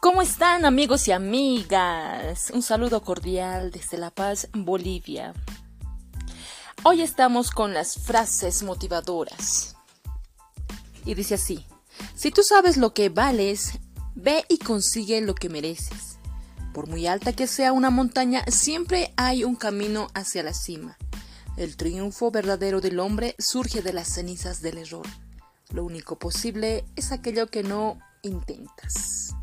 ¿Cómo están amigos y amigas? Un saludo cordial desde La Paz, Bolivia. Hoy estamos con las frases motivadoras. Y dice así, si tú sabes lo que vales, ve y consigue lo que mereces. Por muy alta que sea una montaña, siempre hay un camino hacia la cima. El triunfo verdadero del hombre surge de las cenizas del error. Lo único posible es aquello que no intentas.